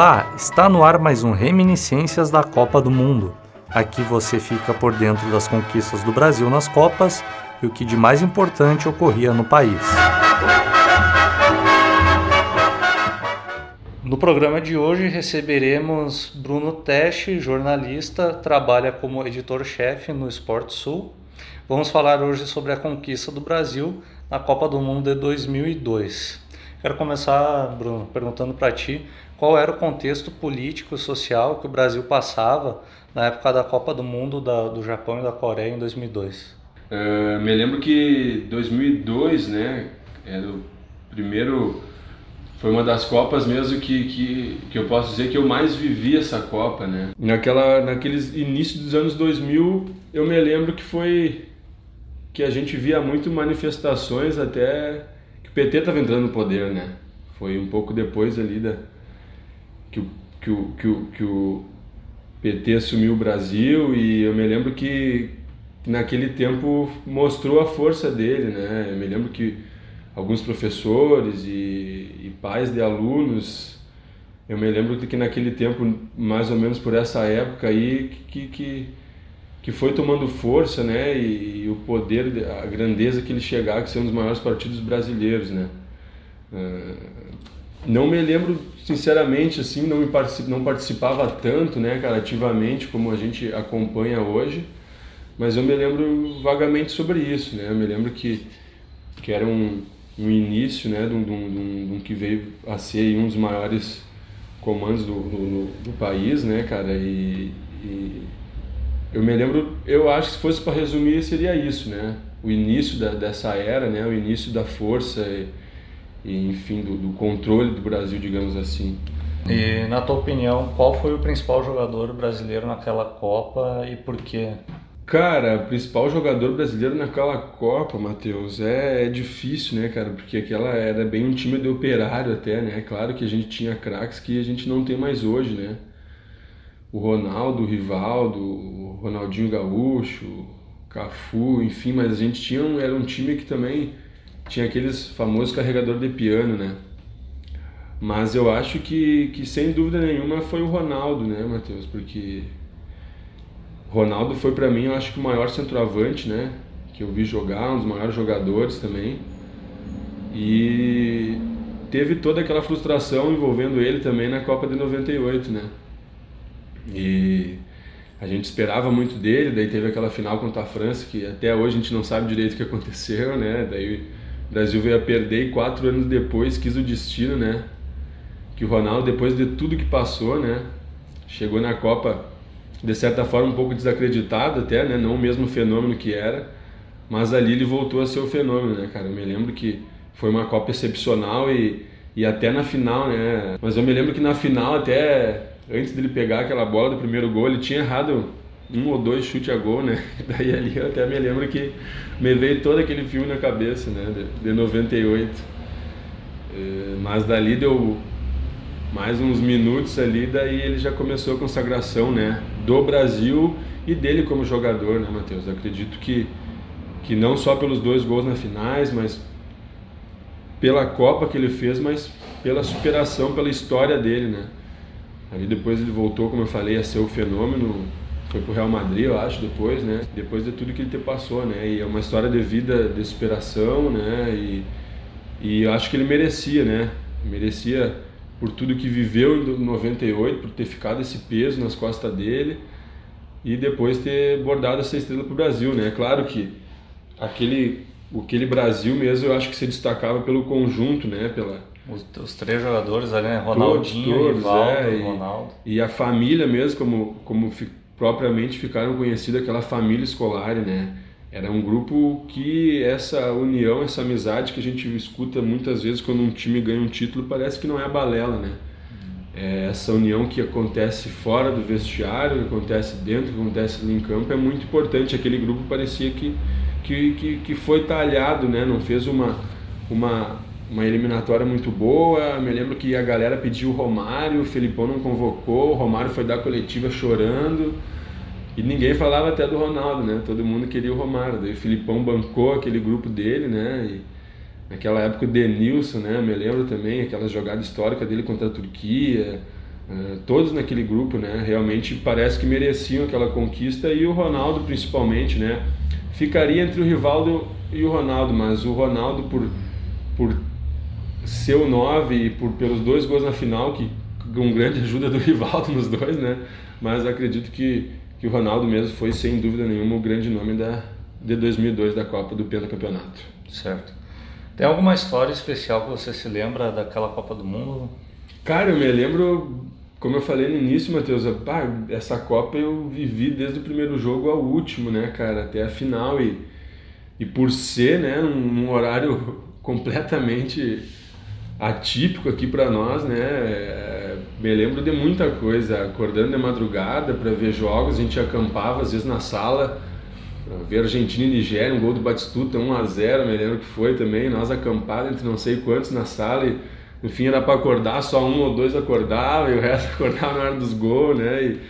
Olá, está no ar mais um Reminiscências da Copa do Mundo. Aqui você fica por dentro das conquistas do Brasil nas Copas e o que de mais importante ocorria no país. No programa de hoje receberemos Bruno Teste, jornalista, trabalha como editor-chefe no Sport Sul. Vamos falar hoje sobre a conquista do Brasil na Copa do Mundo de 2002. Quero começar, Bruno, perguntando para ti qual era o contexto político e social que o Brasil passava na época da Copa do Mundo da, do Japão e da Coreia em 2002. Uh, me lembro que 2002, né, era o primeiro foi uma das copas mesmo que, que, que eu posso dizer que eu mais vivi essa copa, né? Naquela naqueles início dos anos 2000, eu me lembro que foi que a gente via muito manifestações até PT estava entrando no poder, né? Foi um pouco depois ali da que o, que o, que o, que o PT assumiu o Brasil e eu me lembro que naquele tempo mostrou a força dele, né? Eu me lembro que alguns professores e, e pais de alunos, eu me lembro que naquele tempo, mais ou menos por essa época aí, que, que, que foi tomando força, né, e, e o poder, a grandeza que ele chegava, que ser um dos maiores partidos brasileiros, né. Uh, não me lembro, sinceramente, assim, não, me particip, não participava tanto, né, cara, ativamente como a gente acompanha hoje, mas eu me lembro vagamente sobre isso, né, eu me lembro que, que era um no início né, de um, de, um, de um, que veio a ser um dos maiores comandos do, do, do país, né, cara? E, e, eu me lembro, eu acho que se fosse para resumir seria isso, né? O início da, dessa era, né? O início da força e, e enfim, do, do controle do Brasil, digamos assim. E na tua opinião, qual foi o principal jogador brasileiro naquela Copa e por quê? Cara, o principal jogador brasileiro naquela Copa, Matheus, é, é, difícil, né, cara? Porque aquela era bem um time de operário até, né? Claro que a gente tinha craques que a gente não tem mais hoje, né? O Ronaldo, o Rivaldo, o Ronaldinho Gaúcho, Cafu, enfim, mas a gente tinha um, era um time que também tinha aqueles famosos carregador de piano, né? Mas eu acho que, que sem dúvida nenhuma foi o Ronaldo, né, Matheus? Porque Ronaldo foi para mim, eu acho que o maior centroavante, né? Que eu vi jogar, um dos maiores jogadores também. E teve toda aquela frustração envolvendo ele também na Copa de 98, né? E a gente esperava muito dele, daí teve aquela final contra a França que até hoje a gente não sabe direito o que aconteceu, né? Daí o Brasil veio a perder e quatro anos depois quis o destino, né? Que o Ronaldo, depois de tudo que passou, né? Chegou na Copa de certa forma um pouco desacreditado até, né? Não o mesmo fenômeno que era, mas ali ele voltou a ser o fenômeno, né, cara? Eu me lembro que foi uma Copa excepcional e, e até na final, né? Mas eu me lembro que na final até antes dele pegar aquela bola do primeiro gol, ele tinha errado um ou dois chutes a gol, né? Daí ali eu até me lembro que me veio todo aquele filme na cabeça, né? De, de 98. É, mas dali deu mais uns minutos ali, daí ele já começou a consagração, né? Do Brasil e dele como jogador, né, Matheus? Acredito que, que não só pelos dois gols na finais, mas pela Copa que ele fez, mas pela superação, pela história dele, né? Aí depois ele voltou, como eu falei, a ser o fenômeno, foi pro Real Madrid, eu acho, depois, né? Depois de tudo que ele te passou, né? E é uma história de vida, de superação, né? E, e eu acho que ele merecia, né? Merecia por tudo que viveu em 98, por ter ficado esse peso nas costas dele e depois ter bordado essa estrela para o Brasil, né? Claro que aquele aquele Brasil mesmo eu acho que se destacava pelo conjunto, né? Pela os, os três jogadores ali, né? Ronaldinho, todos, todos, Rivaldo, é, e, Ronaldo e a família mesmo como como fi, propriamente ficaram conhecida aquela família escolar, né? Era um grupo que essa união, essa amizade que a gente escuta muitas vezes quando um time ganha um título, parece que não é balela, né? É essa união que acontece fora do vestiário, que acontece dentro, que acontece em campo, é muito importante. Aquele grupo parecia que, que, que, que foi talhado, né? Não fez uma, uma, uma eliminatória muito boa. Me lembro que a galera pediu o Romário, o Felipão não convocou, o Romário foi dar coletiva chorando. E ninguém falava até do Ronaldo, né? Todo mundo queria o Romário. Daí o Filipão bancou aquele grupo dele, né? E naquela época o Denilson, né? Me lembro também aquela jogada histórica dele contra a Turquia. Uh, todos naquele grupo, né? Realmente parece que mereciam aquela conquista e o Ronaldo principalmente, né? Ficaria entre o Rivaldo e o Ronaldo, mas o Ronaldo por por ser o 9 e por pelos dois gols na final, que com grande ajuda do Rivaldo nos dois, né? Mas acredito que que o Ronaldo mesmo foi sem dúvida nenhuma o grande nome da de 2002 da Copa do Pentacampeonato. Certo. Tem alguma história especial que você se lembra daquela Copa do Mundo? Cara, eu me lembro como eu falei no início, Matheus, essa Copa eu vivi desde o primeiro jogo ao último, né, cara, até a final e, e por ser, né, um, horário completamente atípico aqui para nós, né, é, me lembro de muita coisa, acordando de madrugada para ver jogos, a gente acampava às vezes na sala, ver Argentina e Nigéria, um gol do Batistuta, 1 a 0 me lembro que foi também, nós acampados entre não sei quantos na sala e era para acordar, só um ou dois acordavam e o resto acordava na hora dos gols, né? E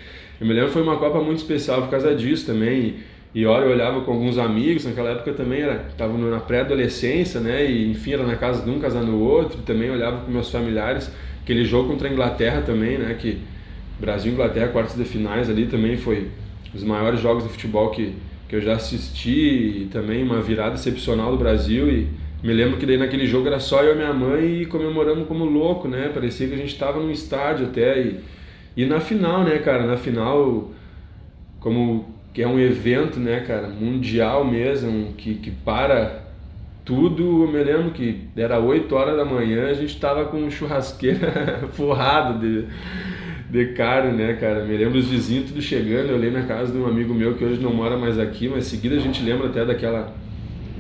eu me lembro que foi uma Copa muito especial por causa disso também. E, e eu olhava com alguns amigos, naquela época também era, tava na pré-adolescência, né? E enfim, era na casa de um, casa no outro. Também olhava com meus familiares. Aquele jogo contra a Inglaterra também, né? Que Brasil Inglaterra, quartos de finais ali também foi os maiores jogos de futebol que, que eu já assisti. E também uma virada excepcional do Brasil. E, me lembro que daí naquele jogo era só eu e minha mãe e comemoramos como louco, né? Parecia que a gente estava num estádio até. E, e na final, né, cara? Na final, como que é um evento, né, cara? Mundial mesmo, que, que para tudo. Eu me lembro que era 8 horas da manhã, a gente estava com churrasqueira forrado de, de carne, né, cara? Me lembro os vizinhos tudo chegando. Eu olhei na casa de um amigo meu que hoje não mora mais aqui, mas seguida a gente lembra até daquela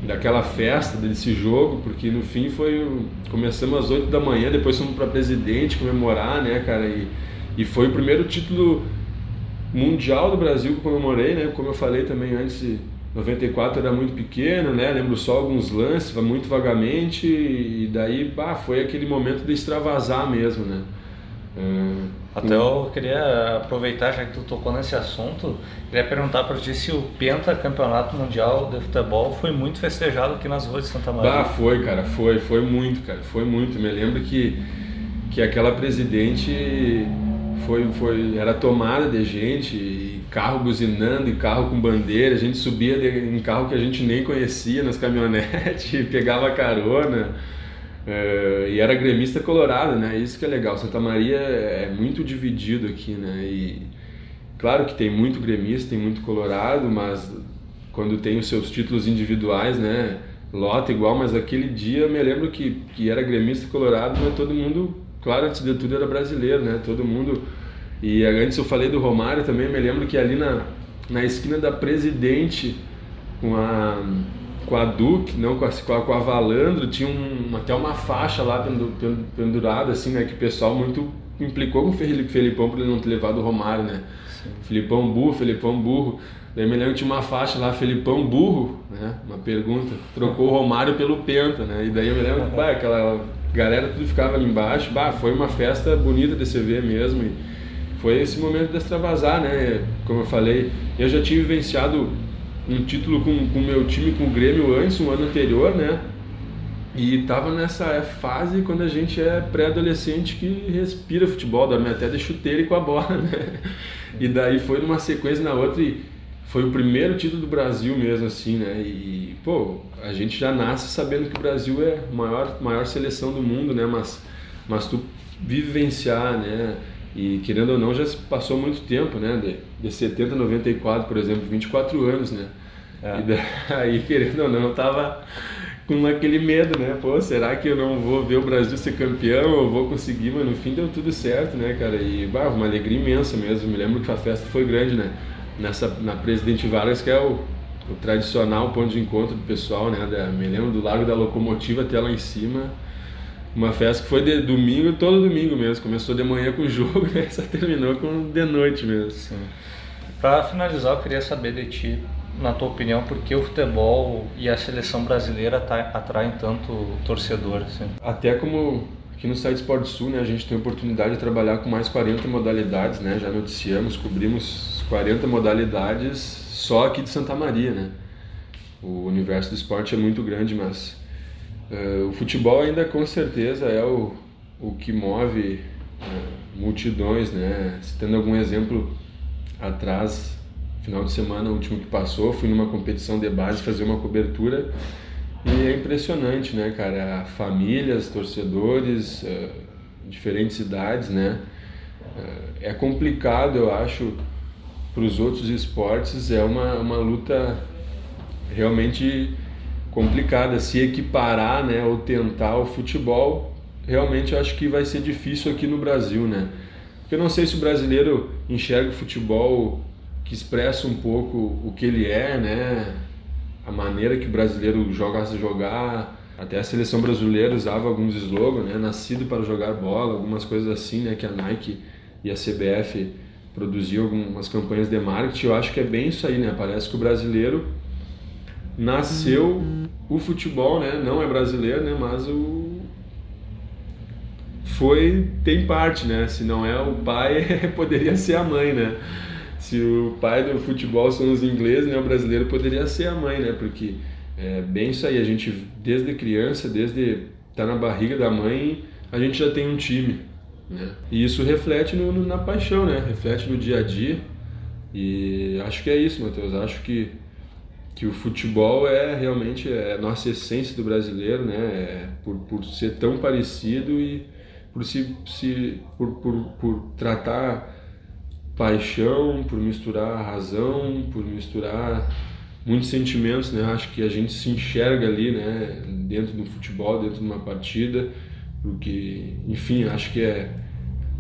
daquela festa, desse jogo, porque no fim foi. Começamos às 8 da manhã, depois fomos para presidente comemorar, né, cara? E, e foi o primeiro título mundial do Brasil que eu comemorei, né? Como eu falei também antes, 94 era muito pequeno, né? Lembro só alguns lances, muito vagamente, e daí, bah, foi aquele momento de extravasar mesmo, né? Até eu queria aproveitar, já que tu tocou nesse assunto, queria perguntar para ti se o Penta Campeonato Mundial de Futebol foi muito festejado aqui nas ruas de Santa Maria. Ah, foi, cara, foi, foi muito, cara, foi muito. Me lembro que, que aquela presidente foi, foi, era tomada de gente, e carro buzinando, e carro com bandeira, a gente subia de, em carro que a gente nem conhecia nas caminhonetes, pegava carona. É, e era gremista colorado, né? Isso que é legal. Santa Maria é muito dividido aqui, né? E claro que tem muito gremista, tem muito colorado, mas quando tem os seus títulos individuais, né? Lota igual, mas aquele dia eu me lembro que, que era gremista colorado, mas todo mundo, claro, antes de tudo era brasileiro, né? Todo mundo. E antes eu falei do Romário também, me lembro que ali na, na esquina da Presidente, com a com a Duke, não com a, com a Valandro, tinha um, até uma faixa lá pendurada, assim, né, que o pessoal muito implicou com o Felipe Felipão por ele não ter levado o Romário, né? Sim. Felipão burro, Felipão burro. Daí me lembro que tinha uma faixa lá, Felipão burro, né? Uma pergunta. Trocou o Romário pelo Penta, né? E daí eu me lembro que, bah, aquela galera tudo ficava ali embaixo. Bah, foi uma festa bonita de se ver mesmo. E foi esse momento de extravasar, né? Como eu falei, eu já tinha vivenciado um título com o meu time, com o Grêmio antes, um ano anterior, né? E tava nessa fase quando a gente é pré-adolescente que respira futebol, dorme até de chuteira e com a bola, né? E daí foi numa sequência na outra e foi o primeiro título do Brasil mesmo, assim, né? E, pô, a gente já nasce sabendo que o Brasil é a maior, maior seleção do mundo, né? Mas, mas tu vivenciar, né? E querendo ou não, já passou muito tempo, né? De, de 70 a 94, por exemplo, 24 anos, né? É. E daí, querendo ou não, tava com aquele medo, né? Pô, será que eu não vou ver o Brasil ser campeão? Eu vou conseguir, mas no fim deu tudo certo, né, cara? E, bah, uma alegria imensa mesmo. Me lembro que a festa foi grande, né? Nessa, na Presidente Vargas, que é o, o tradicional ponto de encontro do pessoal, né? Da, me lembro do Largo da Locomotiva até lá em cima uma festa que foi de domingo, todo domingo mesmo. Começou de manhã com o jogo e né? só terminou com de noite mesmo. Para finalizar, eu queria saber de ti, na tua opinião, por que o futebol e a seleção brasileira atraem tanto torcedor? Assim? Até como aqui no site Sport Sul, né, a gente tem a oportunidade de trabalhar com mais 40 modalidades, né? Já noticiamos, cobrimos 40 modalidades só aqui de Santa Maria, né? O universo do esporte é muito grande, mas Uh, o futebol ainda com certeza é o, o que move uh, multidões, né? Citando algum exemplo atrás, final de semana, o último que passou, fui numa competição de base fazer uma cobertura e é impressionante, né, cara? Famílias, torcedores, uh, diferentes idades, né? Uh, é complicado, eu acho, para os outros esportes, é uma, uma luta realmente complicada. Se equiparar, né, ou tentar o futebol, realmente eu acho que vai ser difícil aqui no Brasil, né? Porque eu não sei se o brasileiro enxerga o futebol que expressa um pouco o que ele é, né? A maneira que o brasileiro joga a jogar. Até a seleção brasileira usava alguns slogans, né? Nascido para jogar bola, algumas coisas assim, né? Que a Nike e a CBF produziam algumas campanhas de marketing. Eu acho que é bem isso aí, né? Parece que o brasileiro nasceu o futebol, né? Não é brasileiro, né? Mas o foi tem parte, né? Se não é o pai, poderia ser a mãe, né? Se o pai do futebol são os ingleses, né? O brasileiro poderia ser a mãe, né? Porque é bem isso aí. A gente desde criança, desde tá na barriga da mãe, a gente já tem um time, né? E isso reflete no, no, na paixão, né? Reflete no dia a dia. E acho que é isso, Matheus. Acho que que o futebol é realmente é a nossa essência do brasileiro, né? É por, por ser tão parecido e por se, se por, por, por tratar paixão, por misturar razão, por misturar muitos sentimentos, né? Acho que a gente se enxerga ali, né? Dentro do futebol, dentro de uma partida, porque, enfim, acho que é,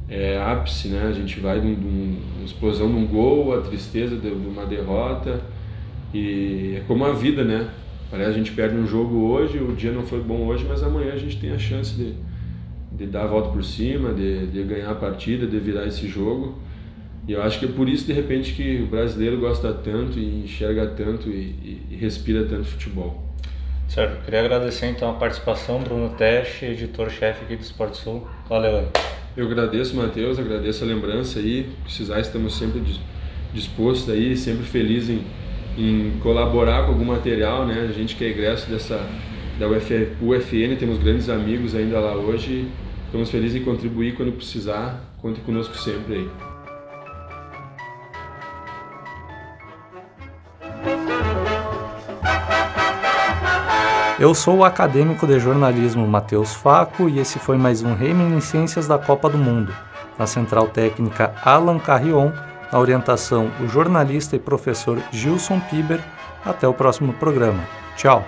é ápice, né? A gente vai de, um, uma explosão de um gol, a tristeza de, uma derrota, e é como a vida, né? Parece a gente perde um jogo hoje, o dia não foi bom hoje, mas amanhã a gente tem a chance de, de dar a volta por cima, de, de ganhar a partida, de virar esse jogo. E eu acho que é por isso, de repente, que o brasileiro gosta tanto e enxerga tanto e, e, e respira tanto futebol. Certo, queria agradecer então a participação, Bruno Teste, editor-chefe aqui do Esporte Sul. Valeu aí. Eu agradeço, Matheus, agradeço a lembrança aí. Precisar, estamos sempre dispostos aí, sempre felizes em, em colaborar com algum material, né? A gente que é egresso dessa da UF, UFN, temos grandes amigos ainda lá hoje. Estamos felizes em contribuir quando precisar. Conte conosco sempre aí. Eu sou o acadêmico de jornalismo Matheus Faco e esse foi mais um Reminiscências da Copa do Mundo. Na central técnica Alan Carrion, na orientação o jornalista e professor Gilson Piber. Até o próximo programa. Tchau!